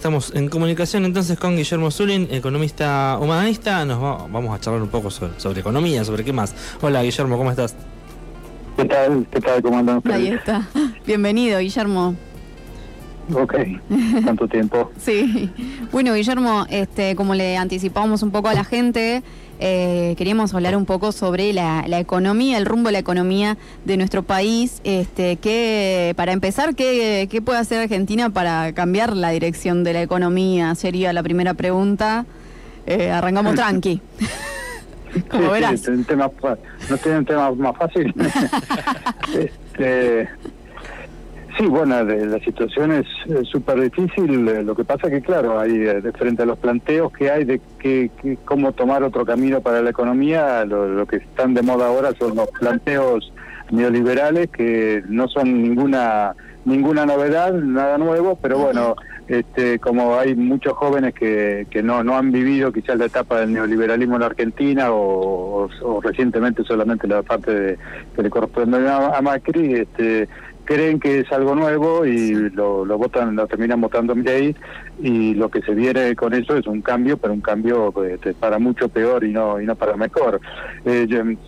Estamos en comunicación entonces con Guillermo Zulin, economista humanista. Nos vamos a charlar un poco sobre, economía, sobre qué más. Hola Guillermo, ¿cómo estás? ¿Qué tal? ¿Qué tal? ¿Cómo andan Ahí está. Bienvenido, Guillermo. Ok, tanto tiempo. sí. Bueno, Guillermo, este, como le anticipamos un poco a la gente, eh, queríamos hablar un poco sobre la, economía, el rumbo de la economía de nuestro país. Este, que, para empezar, ¿qué, puede hacer Argentina para cambiar la dirección de la economía? Sería la primera pregunta. Eh, arrancamos tranqui. Como verás. Sí, no tiene un tema más fácil. este, Sí, bueno, la situación es súper difícil. Eh, lo que pasa que, claro, hay eh, frente a los planteos que hay de que, cómo tomar otro camino para la economía, lo, que están de moda ahora son los planteos neoliberales que no son ninguna ninguna novedad, nada nuevo, pero bueno, este, como hay muchos jóvenes que, que no, no han vivido quizás la etapa del neoliberalismo en la Argentina o, recientemente solamente la parte de, que le corresponde a, Macri, este, creen que es algo nuevo y lo, lo votan, lo terminan votando ley y lo que se viene con eso es un cambio, pero un cambio este, para mucho peor y no y no para mejor. Eh,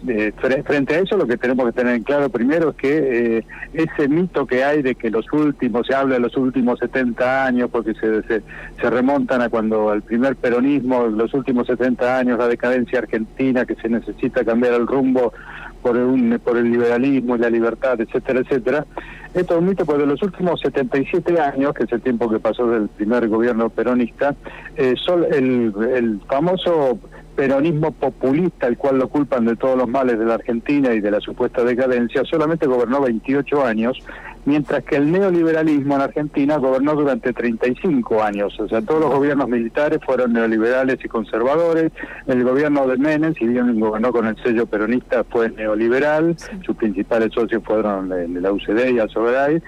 eh, frente a eso lo que tenemos que tener en claro primero es que eh, ese mito que hay de que los últimos, se habla de los últimos 70 años porque se, se, se remontan a cuando al primer peronismo, los últimos 70 años, la decadencia argentina, que se necesita cambiar el rumbo por el, por el liberalismo y la libertad, etcétera, etcétera. Esto es un porque en los últimos 77 años, que es el tiempo que pasó del primer gobierno peronista, eh, el, el famoso peronismo populista, el cual lo culpan de todos los males de la Argentina y de la supuesta decadencia, solamente gobernó 28 años, mientras que el neoliberalismo en Argentina gobernó durante 35 años. O sea, todos los gobiernos militares fueron neoliberales y conservadores. El gobierno de Menem, si bien gobernó con el sello peronista, fue neoliberal. Sus principales socios fueron la UCD y Alzogaray.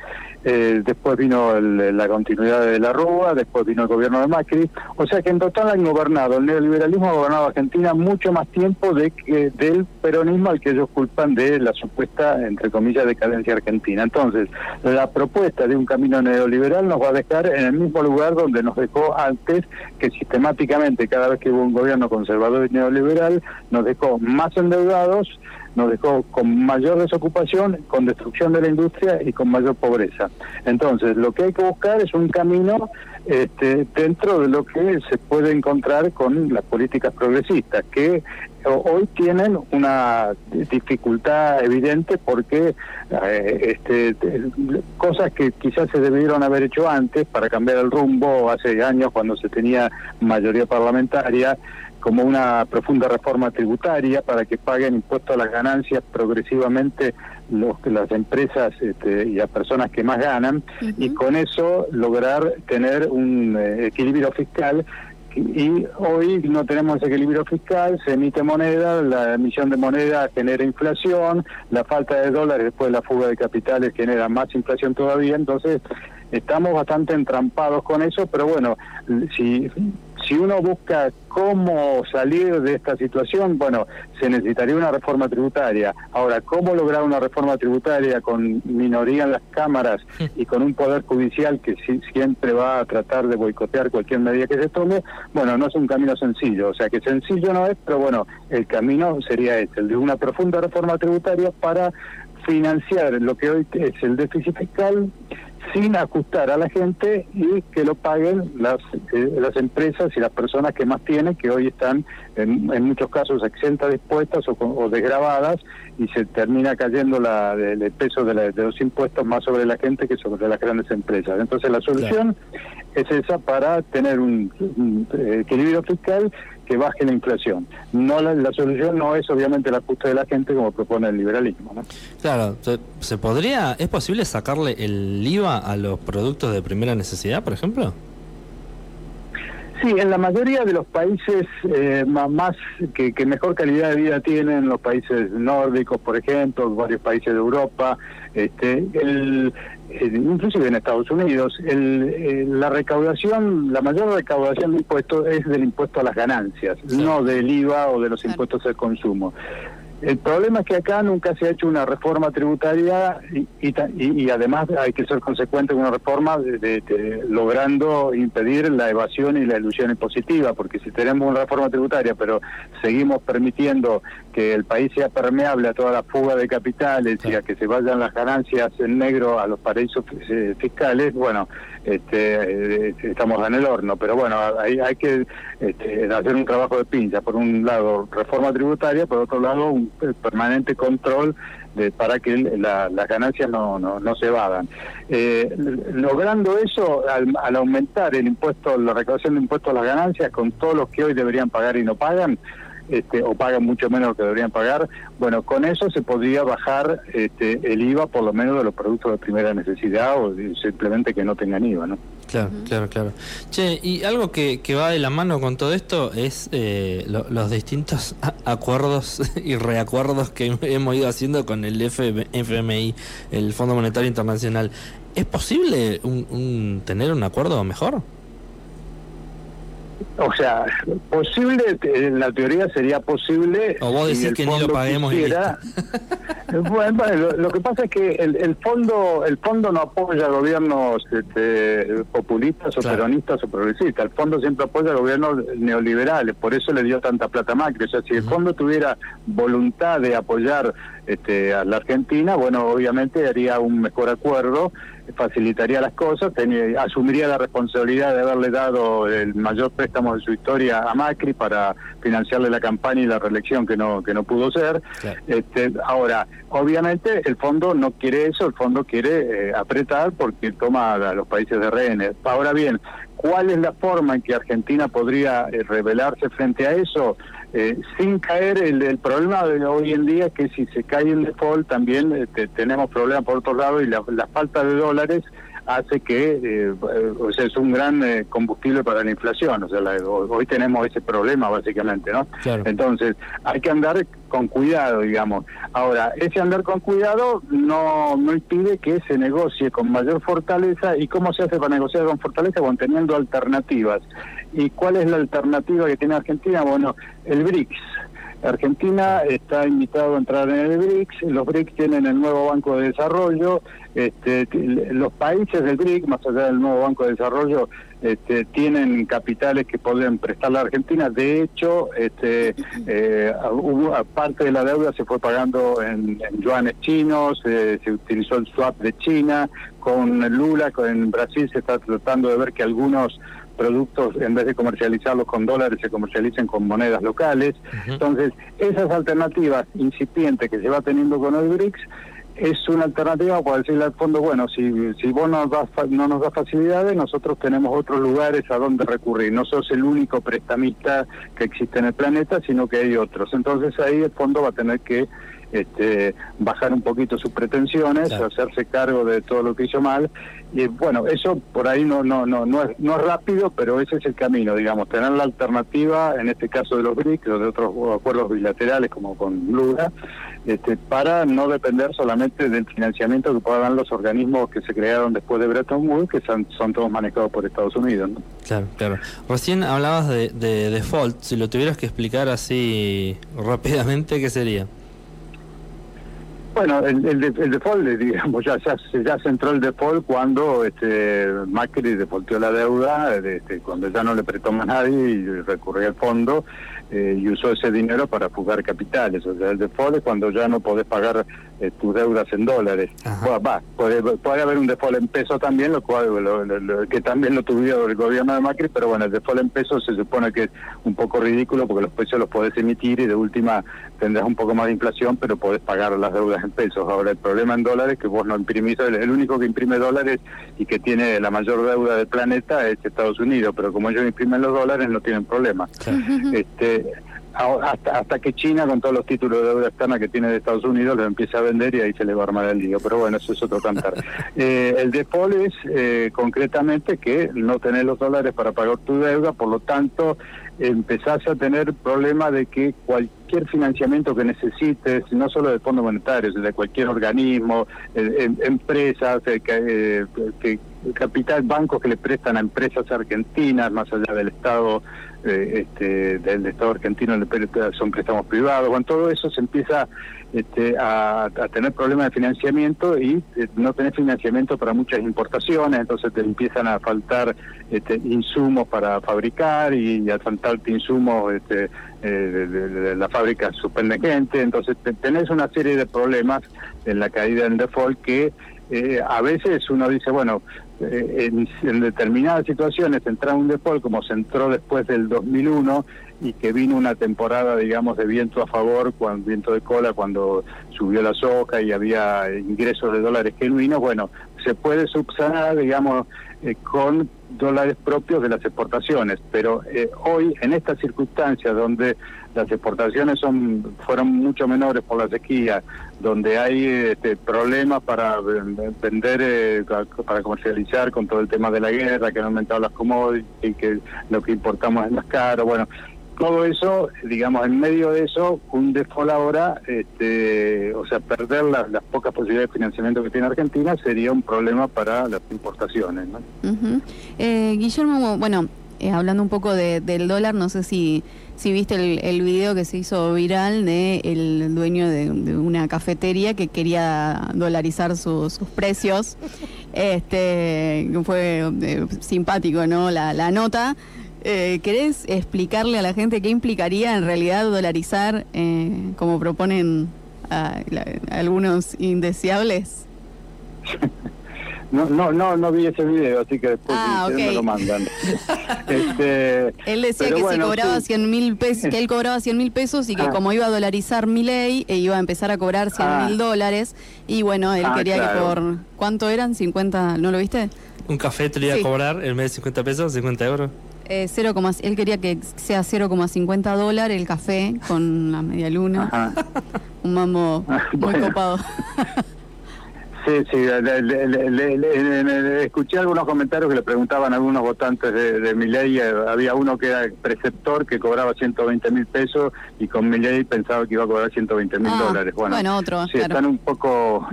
Eh, después vino la continuidad de la Rúa, después vino el gobierno de Macri, o sea que en total han gobernado, el neoliberalismo ha gobernado Argentina mucho más tiempo de que, del peronismo al que ellos culpan de la supuesta, entre comillas, decadencia argentina. Entonces, la propuesta de un camino neoliberal nos va a dejar en el mismo lugar donde nos dejó antes, que sistemáticamente cada vez que hubo un gobierno conservador y neoliberal, nos dejó más endeudados, nos dejó con mayor desocupación, con destrucción de la industria y con mayor pobreza. Entonces, lo que hay que buscar es un camino este, dentro de lo que se puede encontrar con las políticas progresistas, que hoy tienen una dificultad evidente porque eh, este, cosas que quizás se debieron haber hecho antes para cambiar el rumbo hace años cuando se tenía mayoría parlamentaria como una profunda reforma tributaria para que paguen impuestos a las ganancias progresivamente los, las empresas este, y las personas que más ganan y con eso lograr tener un eh, equilibrio fiscal y hoy no tenemos equilibrio fiscal, se emite moneda, la emisión de moneda genera inflación, la falta de dólares después de la fuga de capitales genera más inflación todavía, entonces estamos bastante entrampados con eso, pero bueno, si si uno busca cómo salir de esta situación, bueno, se necesitaría una reforma tributaria. Ahora, ¿cómo lograr una reforma tributaria con minoría en las cámaras y con un poder judicial que siempre va a tratar de boicotear cualquier medida que se tome? Bueno, no es un camino sencillo. O sea, que sencillo no es, pero bueno, el camino sería este, el de una profunda reforma tributaria para financiar lo que hoy es el déficit fiscal sin ajustar a la gente y que lo paguen las, eh, las empresas y las personas que más tienen, que hoy están en, muchos casos exentas de impuestos o, o, desgravadas y se termina cayendo la, el, peso de, los impuestos más sobre la gente que sobre las grandes empresas. Entonces la solución es esa para tener un, equilibrio fiscal que baje la inflación. No la, solución no es obviamente el ajuste de la gente como propone el liberalismo. Claro, ¿se, podría, es posible sacarle el IVA a los productos de primera necesidad, por ejemplo? Sí, en la mayoría de los países eh, más que, mejor calidad de vida tienen, los países nórdicos, por ejemplo, varios países de Europa, este, el, inclusive en Estados Unidos, el, la recaudación, la mayor recaudación de impuestos es del impuesto a las ganancias, no del IVA o de los impuestos al consumo. El problema es que acá nunca se ha hecho una reforma tributaria y, y, además hay que ser consecuente con una reforma de, logrando impedir la evasión y la ilusión impositiva, porque si tenemos una reforma tributaria pero seguimos permitiendo que el país sea permeable a toda la fuga de capitales y a que se vayan las ganancias en negro a los paraísos eh, fiscales, bueno, este, eh, estamos en el horno. Pero bueno, hay, hay que este, hacer un trabajo de pinza. Por un lado, reforma tributaria, por otro lado, un permanente control de, para que las ganancias no, no, no se vadan. Eh, logrando eso, al, al, aumentar el impuesto, la recaudación de impuestos a las ganancias, con todos los que hoy deberían pagar y no pagan, este, o pagan mucho menos de lo que deberían pagar, bueno, con eso se podría bajar este, el IVA por lo menos de los productos de primera necesidad o simplemente que no tengan IVA, ¿no? Claro, claro, claro. Che, y algo que, va de la mano con todo esto es eh, los distintos acuerdos y reacuerdos que hemos ido haciendo con el FMI, el Fondo Monetario Internacional. ¿Es posible un tener un acuerdo mejor? O sea, posible, en la teoría sería posible. O vos decís que ni lo paguemos bueno, lo, que pasa es que el, fondo el fondo no apoya gobiernos este, populistas o peronistas o progresistas. El fondo siempre apoya gobiernos neoliberales. Por eso le dio tanta plata a Macri. O sea, si el fondo tuviera voluntad de apoyar este, a la Argentina, bueno, obviamente haría un mejor acuerdo facilitaría las cosas, asumiría la responsabilidad de haberle dado el mayor préstamo de su historia a Macri para financiarle la campaña y la reelección que no que no pudo ser. Este, ahora, obviamente el fondo no quiere eso, el fondo quiere eh, apretar porque toma a los países de rehenes. Ahora bien, ¿cuál es la forma en que Argentina podría eh, rebelarse frente a eso? Eh, sin caer el, el, problema de hoy en día que si se cae el default también este, tenemos problemas por otro lado y la, la falta de dólares hace que eh, o sea, es un gran eh, combustible para la inflación. O sea, hoy tenemos ese problema básicamente, ¿no? Entonces, hay que andar con cuidado, digamos. Ahora, ese andar con cuidado no, no impide que se negocie con mayor fortaleza. ¿Y cómo se hace para negociar con fortaleza? Bueno, teniendo alternativas. ¿Y cuál es la alternativa que tiene Argentina? Bueno, el BRICS. Argentina está invitado a entrar en el BRICS, los BRICS tienen el nuevo Banco de Desarrollo, este, los países del BRIC, más allá del nuevo Banco de Desarrollo, este, tienen capitales que pueden prestar la Argentina. De hecho, este, eh, parte de la deuda se fue pagando en, yuanes chinos, eh, se utilizó el swap de China, con Lula, con Brasil se está tratando de ver que algunos productos, en vez de comercializarlos con dólares, se comercialicen con monedas locales. Entonces, esas alternativas incipientes que se va teniendo con el BRICS es una alternativa para decirle al fondo, bueno, si, si vos nos das, no nos das facilidades, nosotros tenemos otros lugares a donde recurrir. No sos el único prestamista que existe en el planeta, sino que hay otros. Entonces ahí el fondo va a tener que este, bajar un poquito sus pretensiones, hacerse cargo de todo lo que hizo mal. Y bueno, eso por ahí no, no, no, no, es, no es rápido, pero ese es el camino, digamos, tener la alternativa, en este caso de los BRICS o de otros acuerdos bilaterales como con Lula, este, para no depender solamente del financiamiento que puedan dar los organismos que se crearon después de Bretton Woods, que son, todos manejados por Estados Unidos. Claro, claro. Recién hablabas de, de default, si lo tuvieras que explicar así rápidamente, ¿qué sería? Bueno, el, el, default, digamos, ya, ya, ya se entró el default cuando este, Macri defaultó la deuda, este, cuando ya no le prestó más nadie y recurrió al fondo eh, y usó ese dinero para fugar capitales. O sea, el default es cuando ya no podés pagar eh, tus deudas en dólares. va, puede, puede, haber un default en peso también, lo cual que también lo tuvo el gobierno de Macri, pero bueno, el default en peso se supone que es un poco ridículo porque los pesos los podés emitir y de última tendrás un poco más de inflación, pero podés pagar las deudas en pesos. Ahora, el problema en dólares es que vos no imprimís, el único que imprime dólares y que tiene la mayor deuda del planeta es Estados Unidos, pero como ellos imprimen los dólares no tienen problema. Este, hasta, hasta que China, con todos los títulos de deuda externa que tiene de Estados Unidos, lo empieza a vender y ahí se le va a armar el lío. Pero bueno, eso es otro cantar. eh, el default es eh, concretamente que no tenés los dólares para pagar tu deuda, por lo tanto empezás a tener problema de que cualquier cualquier financiamiento que necesites, no solo del Fondo Monetario, de cualquier organismo, em, empresas, que, capital, bancos que le prestan a empresas argentinas, más allá del Estado eh, este, del Estado argentino son préstamos privados, bueno, todo eso se empieza este, a, tener problemas de financiamiento y eh, no tener financiamiento para muchas importaciones, entonces te empiezan a faltar este, insumos para fabricar y, a faltarte insumos este, eh, de, la fábrica suspende gente, entonces tenés una serie de problemas en la caída del default que a veces uno dice, bueno, eh, en, determinadas situaciones entrar un default como se entró después del 2001 y que vino una temporada, digamos, de viento a favor, cuando, viento de cola, cuando subió la soja y había ingresos de dólares genuinos, bueno, se puede subsanar, digamos, eh, con dólares propios de las exportaciones, pero eh, hoy, en estas circunstancias donde las exportaciones son fueron mucho menores por la sequía, donde hay este, problemas para vender, eh, para comercializar con todo el tema de la guerra, que han aumentado las commodities, y que lo que importamos es más caro, bueno, todo eso, digamos, en medio de eso, un default ahora, este, o sea, perder las, pocas posibilidades de financiamiento que tiene Argentina sería un problema para las importaciones. ¿no? Eh, Guillermo, bueno, eh, hablando un poco del dólar, no sé si, si viste el, el video que se hizo viral de el dueño de, una cafetería que quería dolarizar sus precios. Este fue eh, simpático, ¿no? La, la nota. Eh, ¿Querés explicarle a la gente qué implicaría en realidad dolarizar, eh, como proponen algunos indeseables? No, no, no, no vi ese video, así que después ah, me lo mandan. este, él decía que si cobraba 100 mil pesos, que él cobraba 100 mil pesos y que ah. como iba a dolarizar mi ley, e iba a empezar a cobrar 100 ah. mil dólares. Y bueno, él quería que por. ¿Cuánto eran? ¿50? ¿No lo viste? Un café te iba a cobrar en vez de 50 pesos, 50 euros. Eh, 0, él quería que sea 0,50 dólares el café con la media luna. Un mambo muy copado. Sí, sí, escuché algunos comentarios que le preguntaban a algunos votantes de, de mi ley. Eh, había uno que era preceptor que cobraba 120 mil pesos y con mi ley pensaba que iba a cobrar 120 mil ah, dólares. Bueno, otro. Sí, están un poco,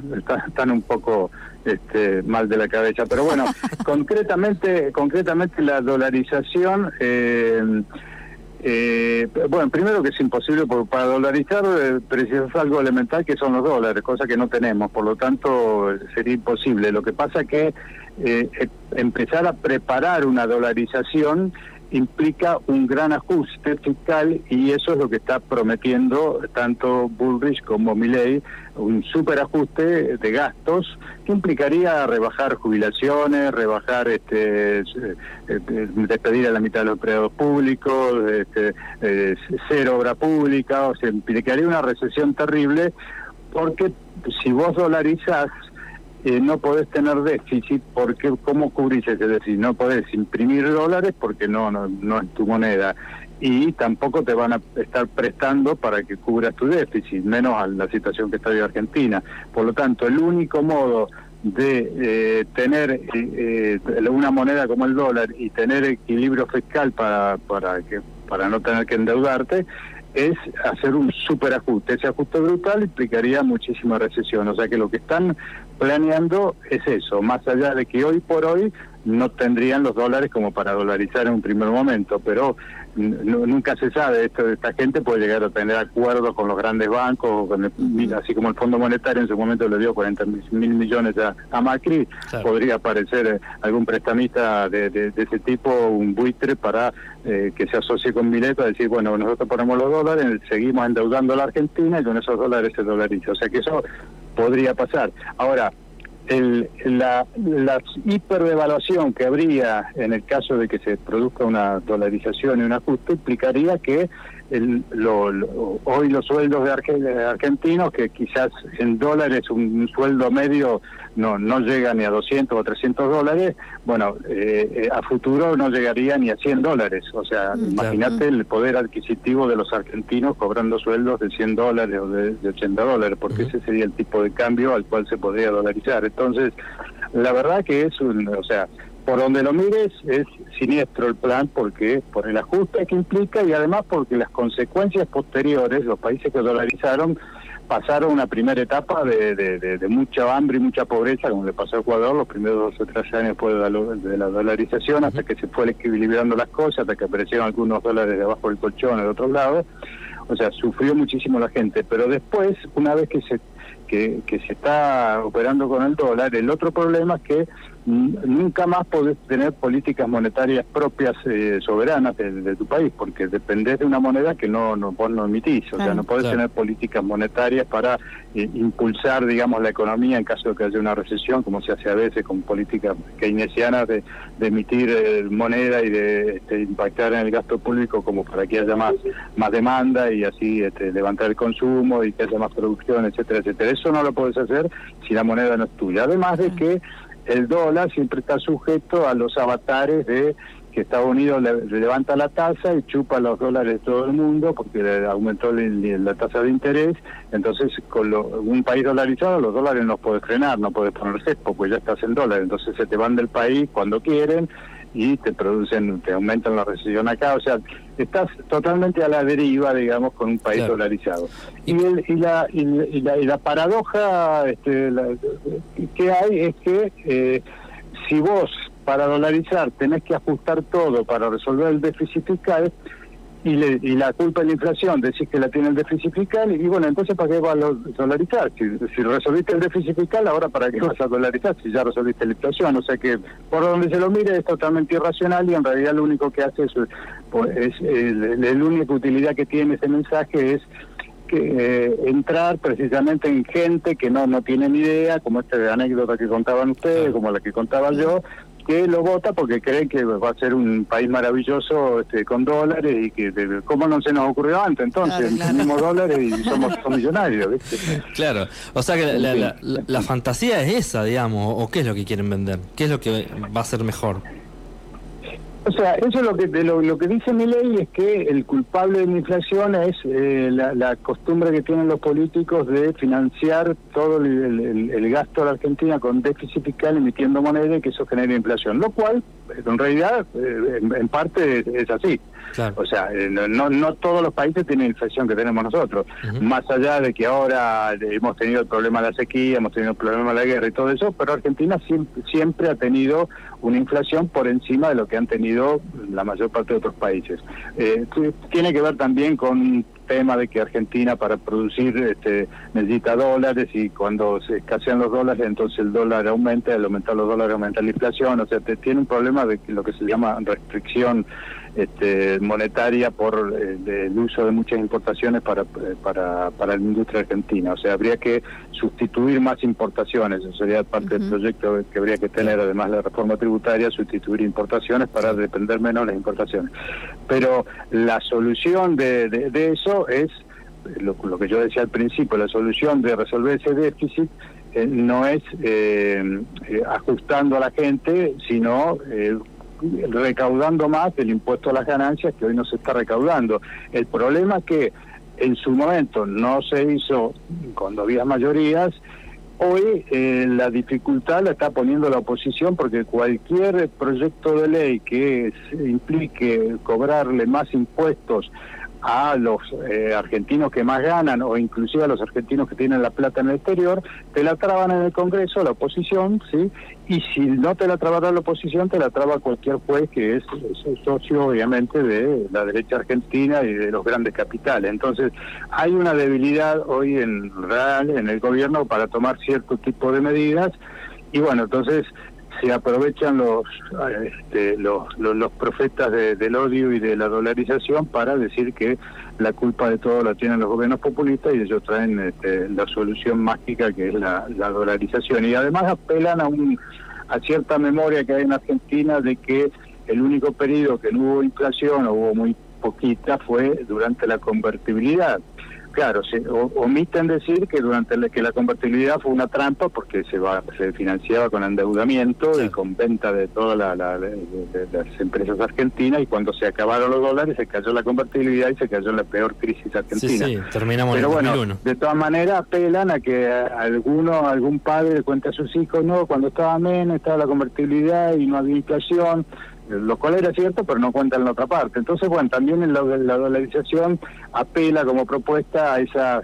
están, un poco este, mal de la cabeza. Pero bueno, concretamente, concretamente la dolarización. Eh, eh, bueno, primero que es imposible, porque para dolarizar eh, precisas algo elemental que son los dólares, cosa que no tenemos, por lo tanto sería imposible. Lo que pasa que eh, eh, empezar a preparar una dolarización implica un gran ajuste fiscal y eso es lo que está prometiendo tanto Bullrich como Milley, un superajuste de gastos que implicaría rebajar jubilaciones, rebajar, este, eh, despedir a la mitad de los empleados públicos, este, eh, cero obra pública, o sea, implicaría una recesión terrible porque si vos dolarizás eh, no podés tener déficit porque ¿cómo cubrís ese déficit? No podés imprimir dólares porque no, no, no es tu moneda y tampoco te van a estar prestando para que cubras tu déficit, menos a la situación que está hoy Argentina. Por lo tanto, el único modo de eh, tener eh, una moneda como el dólar y tener equilibrio fiscal para, para, que, para no tener que endeudarte es hacer un superajuste. Ese ajuste brutal implicaría muchísima recesión. O sea que lo que están planeando es eso, más allá de que hoy por hoy no tendrían los dólares como para dolarizar en un primer momento, pero nunca se sabe, esto esta gente puede llegar a tener acuerdos con los grandes bancos, con así como el Fondo Monetario en su momento le dio 40 mil millones a, Macri, podría aparecer eh, algún prestamista de, ese tipo, un buitre para eh, que se asocie con Mileto a decir, bueno, nosotros ponemos los dólares, seguimos endeudando a la Argentina y con esos dólares se dolariza. O sea que eso podría pasar. Ahora, el, la, la hiperdevaluación que habría en el caso de que se produzca una dolarización y un ajuste implicaría que el, lo, hoy los sueldos de, argentinos, que quizás en dólares un, sueldo medio no, no llega ni a 200 o 300 dólares, bueno, eh, eh, a futuro no llegaría ni a 100 dólares. O sea, mm. imagínate el poder adquisitivo de los argentinos cobrando sueldos de 100 dólares o de, 80 dólares, porque ese sería el tipo de cambio al cual se podría dolarizar. Entonces, la verdad que es un, o sea, por donde lo mires es siniestro el plan porque por el ajuste que implica y además porque las consecuencias posteriores, los países que dolarizaron pasaron una primera etapa de, de, mucha hambre y mucha pobreza, como le pasó a Ecuador los primeros dos o tres años después de la, de la dolarización, hasta que se fue equilibrando las cosas, hasta que aparecieron algunos dólares debajo del colchón del otro lado. O sea, sufrió muchísimo la gente, pero después, una vez que se que, que se está operando con el dólar, el otro problema es que nunca más podés tener políticas monetarias propias eh, soberanas de, tu país, porque dependés de una moneda que no, no vos no emitís, o sea, no podés tener políticas monetarias para eh, impulsar, digamos, la economía en caso de que haya una recesión, como se hace a veces con políticas keynesianas de, de emitir eh, moneda y de este, impactar en el gasto público como para que haya más, más demanda y así este, levantar el consumo y que haya más producción, etcétera, etcétera. Eso no lo puedes hacer si la moneda no es tuya. Además de que el dólar siempre está sujeto a los avatares de que Estados Unidos le, levanta la tasa y chupa los dólares de todo el mundo porque aumentó la tasa de interés. Entonces, con un país dolarizado, los dólares no puedes frenar, no puedes poner cepo, pues ya estás en dólares. Entonces, se te van del país cuando quieren y te producen, te aumentan la recesión acá, o sea, estás totalmente a la deriva, digamos, con un país dolarizado. Y, y, la, y, la, y, la, paradoja este, que hay es que eh, si vos para dolarizar tenés que ajustar todo para resolver el déficit fiscal, y, le, y la culpa de la inflación, decís que la tiene el déficit fiscal, y bueno, entonces ¿para qué vas a dolarizar? Si, si resolviste el déficit fiscal, ahora ¿para qué vas a dolarizar si ya resolviste la inflación? O sea que por donde se lo mire es totalmente irracional y en realidad lo único que hace es, pues, es, la única utilidad que tiene ese mensaje es que eh, entrar precisamente en gente que no no tiene ni idea, como esta anécdota que contaban ustedes, como la que contaba yo, que lo vota porque creen que va a ser un país maravilloso este, con dólares y que cómo no se nos ocurrió antes entonces tenemos dólares y somos, millonarios claro o sea que la, la, fantasía es esa digamos o qué es lo que quieren vender qué es lo que va a ser mejor o sea, eso es lo que lo, que dice mi ley es que el culpable de la inflación es eh, la, costumbre que tienen los políticos de financiar todo el, gasto de la Argentina con déficit fiscal emitiendo moneda y que eso genera inflación, lo cual en realidad eh, en, parte es, así. O sea, eh, no, no todos los países tienen la inflación que tenemos nosotros. Más allá de que ahora hemos tenido el problema de la sequía, hemos tenido el problema de la guerra y todo eso, pero Argentina siempre, siempre ha tenido una inflación por encima de lo que han tenido la mayor parte de otros países. Eh, tiene que ver también con tema de que Argentina para producir este, necesita dólares y cuando se escasean los dólares entonces el dólar aumenta, al aumentar los dólares aumenta la inflación, o sea, te, tiene un problema de lo que se llama restricción este, monetaria por eh, el uso de muchas importaciones para, eh, para, para la industria argentina. O sea, habría que sustituir más importaciones. Eso sería parte del proyecto que habría que tener, además de la reforma tributaria, sustituir importaciones para depender menos de las importaciones. Pero la solución de, de, eso es lo, lo, que yo decía al principio, la solución de resolver ese déficit eh, no es ajustando a la gente, sino recaudando más del impuesto a las ganancias que hoy no se está recaudando. El problema es que en su momento no se hizo cuando había mayorías, hoy eh, la dificultad la está poniendo la oposición porque cualquier proyecto de ley que implique cobrarle más impuestos a los eh, argentinos que más ganan o inclusive a los argentinos que tienen la plata en el exterior, te la traban en el Congreso, la oposición, ¿sí? Y si no te la trabará la oposición, te la traba cualquier juez que es, socio, obviamente, de la derecha argentina y de los grandes capitales. Entonces, hay una debilidad hoy en real en el gobierno para tomar cierto tipo de medidas y bueno, entonces se aprovechan los, este, los, los, profetas del odio y de la dolarización para decir que la culpa de todo la tienen los gobiernos populistas y ellos traen este, la solución mágica que es la, dolarización. Y además apelan a, un, a cierta memoria que hay en Argentina de que el único periodo que no hubo inflación o hubo muy poquita fue durante la convertibilidad claro, se omiten decir que durante la, que la convertibilidad fue una trampa porque se va se financiaba con endeudamiento y con venta de todas la, las empresas argentinas y cuando se acabaron los dólares se cayó la convertibilidad y se cayó la peor crisis argentina. Sí, sí, terminamos Pero en bueno, de todas maneras apelan a que alguno, algún padre le cuente a sus hijos, no, cuando estaba menos estaba la convertibilidad y no había inflación, lo cual era cierto, pero no cuenta en la otra parte. Entonces, bueno, también en la, la dolarización apela como propuesta a esa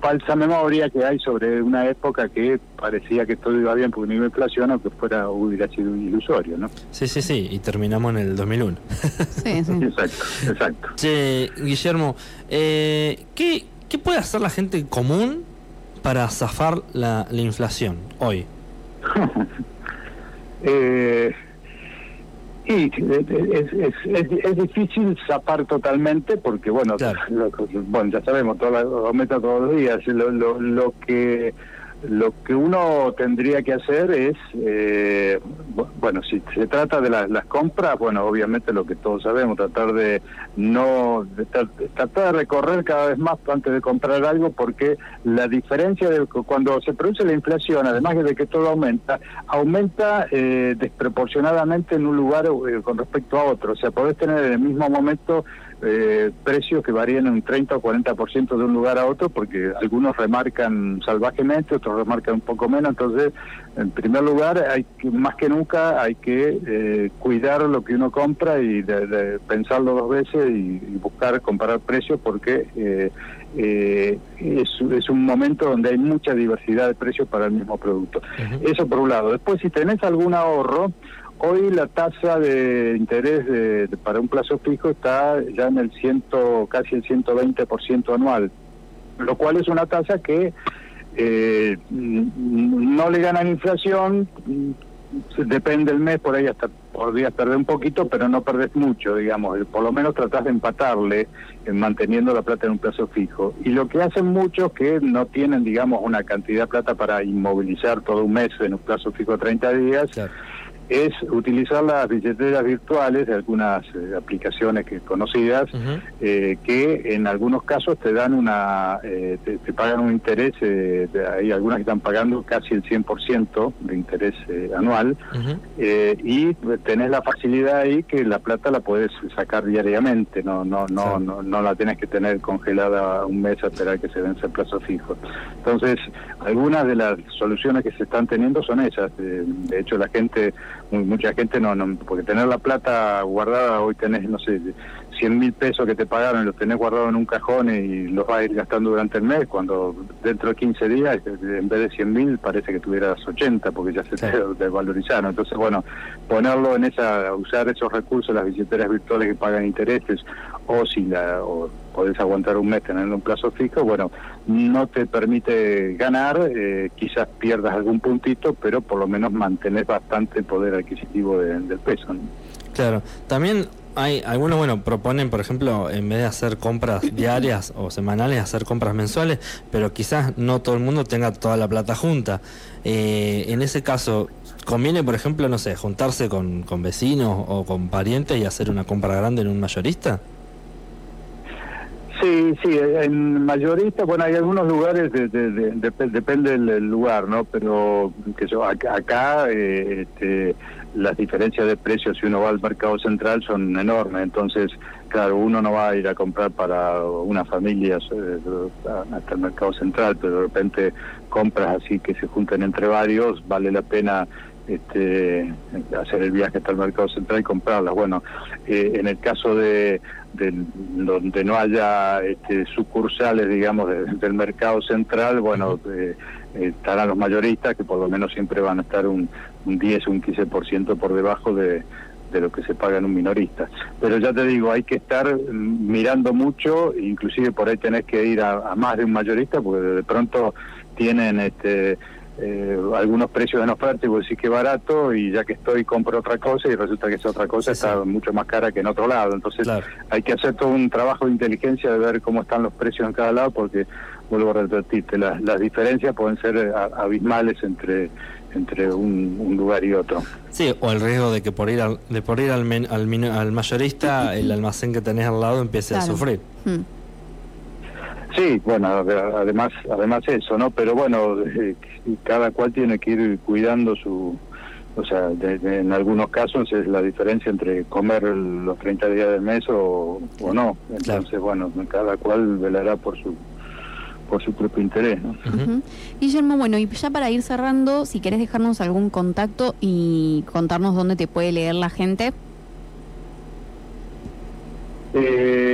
falsa memoria que hay sobre una época que parecía que todo iba bien porque no iba inflación, aunque fuera hubiera sido ilusorio, ¿no? Sí, sí, sí, y terminamos en el 2001. sí, sí. Exacto, exacto. Che, Guillermo, eh, ¿qué, ¿qué puede hacer la gente común para zafar la, la inflación hoy? eh, y es, es, es, difícil zapar totalmente porque, bueno, bueno ya sabemos, todo aumenta todos los días. Lo, lo, lo que lo que uno tendría que hacer es, eh, bueno, si se trata de las compras, bueno, obviamente lo que todos sabemos, tratar de no, tratar de recorrer cada vez más antes de comprar algo, porque la diferencia de cuando se produce la inflación, además de que todo aumenta, aumenta eh, desproporcionadamente en un lugar eh, con respecto a otro. O sea, podés tener en el mismo momento eh, precios que varían un 30 o 40% de un lugar a otro, porque algunos remarcan salvajemente, otros remarcan un poco menos. Entonces, en primer lugar, hay que, más que nunca hay que eh, cuidar lo que uno compra y de, pensarlo dos veces y, buscar comparar precios, porque eh, eh, es, es, un momento donde hay mucha diversidad de precios para el mismo producto. Eso por un lado. Después, si tenés algún ahorro, Hoy la tasa de interés de, para un plazo fijo está ya en el ciento, casi el 120% anual, lo cual es una tasa que eh, no le ganan inflación, depende del mes, por ahí hasta podrías perder un poquito, pero no perdés mucho, digamos, por lo menos tratás de empatarle en manteniendo la plata en un plazo fijo. Y lo que hacen muchos que no tienen, digamos, una cantidad de plata para inmovilizar todo un mes en un plazo fijo de 30 días, es utilizar las billeteras virtuales de algunas eh, aplicaciones que conocidas eh, que en algunos casos te dan una eh, te, pagan un interés hay algunas que están pagando casi el 100% de interés anual y tenés la facilidad ahí que la plata la puedes sacar diariamente no no no no, no la tienes que tener congelada un mes a esperar que se vence el plazo fijo. Entonces algunas de las soluciones que se están teniendo son esas de hecho la gente mucha gente no, no, porque tener la plata guardada, hoy tenés, no sé, 100 mil pesos que te pagaron y los tenés guardados en un cajón y los vas a ir gastando durante el mes, cuando dentro de 15 días, en vez de 100 mil, parece que tuvieras 80 porque ya se te desvalorizaron. Entonces, bueno, ponerlo en esa, usar esos recursos, las billeteras virtuales que pagan intereses, o si la, o podés aguantar un mes teniendo un plazo fijo, bueno, no te permite ganar, eh, quizás pierdas algún puntito, pero por lo menos mantenés bastante poder adquisitivo del peso. Claro, también hay algunos, bueno, proponen, por ejemplo, en vez de hacer compras diarias o semanales, hacer compras mensuales, pero quizás no todo el mundo tenga toda la plata junta. Eh, en ese caso, ¿conviene, por ejemplo, no sé, juntarse con, con vecinos o con parientes y hacer una compra grande en un mayorista? Sí, sí, en mayorista, bueno, hay algunos lugares, de, depende del lugar, ¿no? Pero que yo, acá, eh, este, las diferencias de precios si uno va al mercado central son enormes, entonces, claro, uno no va a ir a comprar para una familia eh, hasta el mercado central, pero de repente compras así que se junten entre varios, vale la pena este, hacer el viaje hasta el mercado central y comprarlas. Bueno, eh, en el caso de, donde no haya este, sucursales, digamos, del mercado central, bueno, eh, estarán los mayoristas que por lo menos siempre van a estar un, un 10 o un 15% por debajo de, de lo que se paga en un minorista. Pero ya te digo, hay que estar mirando mucho, inclusive por ahí tenés que ir a, más de un mayorista, porque de pronto tienen este eh, algunos precios en oferta y vos decís que barato y ya que estoy compro otra cosa y resulta que esa otra cosa está mucho más cara que en otro lado. Entonces hay que hacer todo un trabajo de inteligencia de ver cómo están los precios en cada lado porque, vuelvo a repetirte, las, las diferencias pueden ser eh, abismales entre entre un, lugar y otro. Sí, o el riesgo de que por ir al, de por ir al, al, mayorista el almacén que tenés al lado empiece a sufrir. Hmm. Sí, bueno, además, además eso, ¿no? Pero bueno, eh, cada cual tiene que ir cuidando su, o sea, en algunos casos es la diferencia entre comer los 30 días del mes o, no. Entonces, bueno, cada cual velará por su por su propio interés. ¿no? Guillermo, bueno, y ya para ir cerrando, si querés dejarnos algún contacto y contarnos dónde te puede leer la gente. Eh,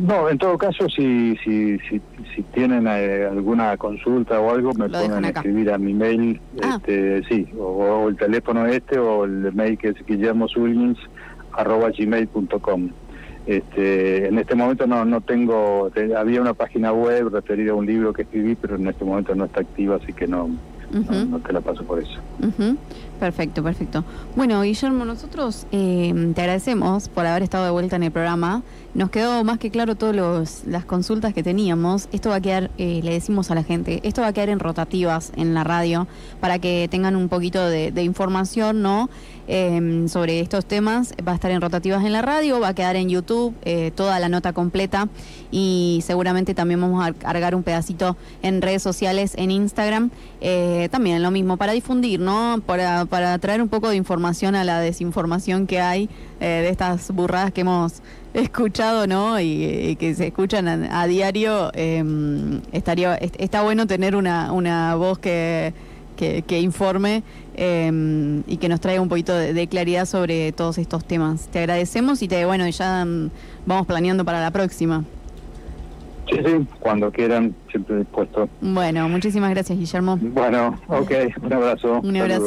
no, en todo caso, si, si, si, si tienen eh, alguna consulta o algo, me pueden escribir a mi mail, ah. este, sí, o, el teléfono este o el mail que es gmail.com Este, en este momento no, no tengo, había una página web referida a un libro que escribí, pero en este momento no está activa, así que no, no, te la paso por eso. Perfecto, perfecto. Bueno, Guillermo, nosotros eh, te agradecemos por haber estado de vuelta en el programa. Nos quedó más que claro todas las consultas que teníamos. Esto va a quedar, eh, le decimos a la gente, esto va a quedar en rotativas en la radio para que tengan un poquito de, información, ¿no? Em, sobre estos temas. Va a estar en rotativas en la radio, va a quedar en YouTube eh, toda la nota completa y seguramente también vamos a cargar un pedacito en redes sociales, en Instagram. Eh, también lo mismo, para difundir, ¿no? Para, para traer un poco de información a la desinformación que hay de estas burradas que hemos escuchado, ¿no? Y, que se escuchan a, diario, em, estaría está bueno tener una, una voz que, que, informe em, y que nos traiga un poquito de, claridad sobre todos estos temas. Te agradecemos y te bueno, ya mm, vamos planeando para la próxima. Sí, sí, cuando quieran, siempre dispuesto. Bueno, muchísimas gracias, Guillermo. Bueno, ok, un abrazo. Un abrazo.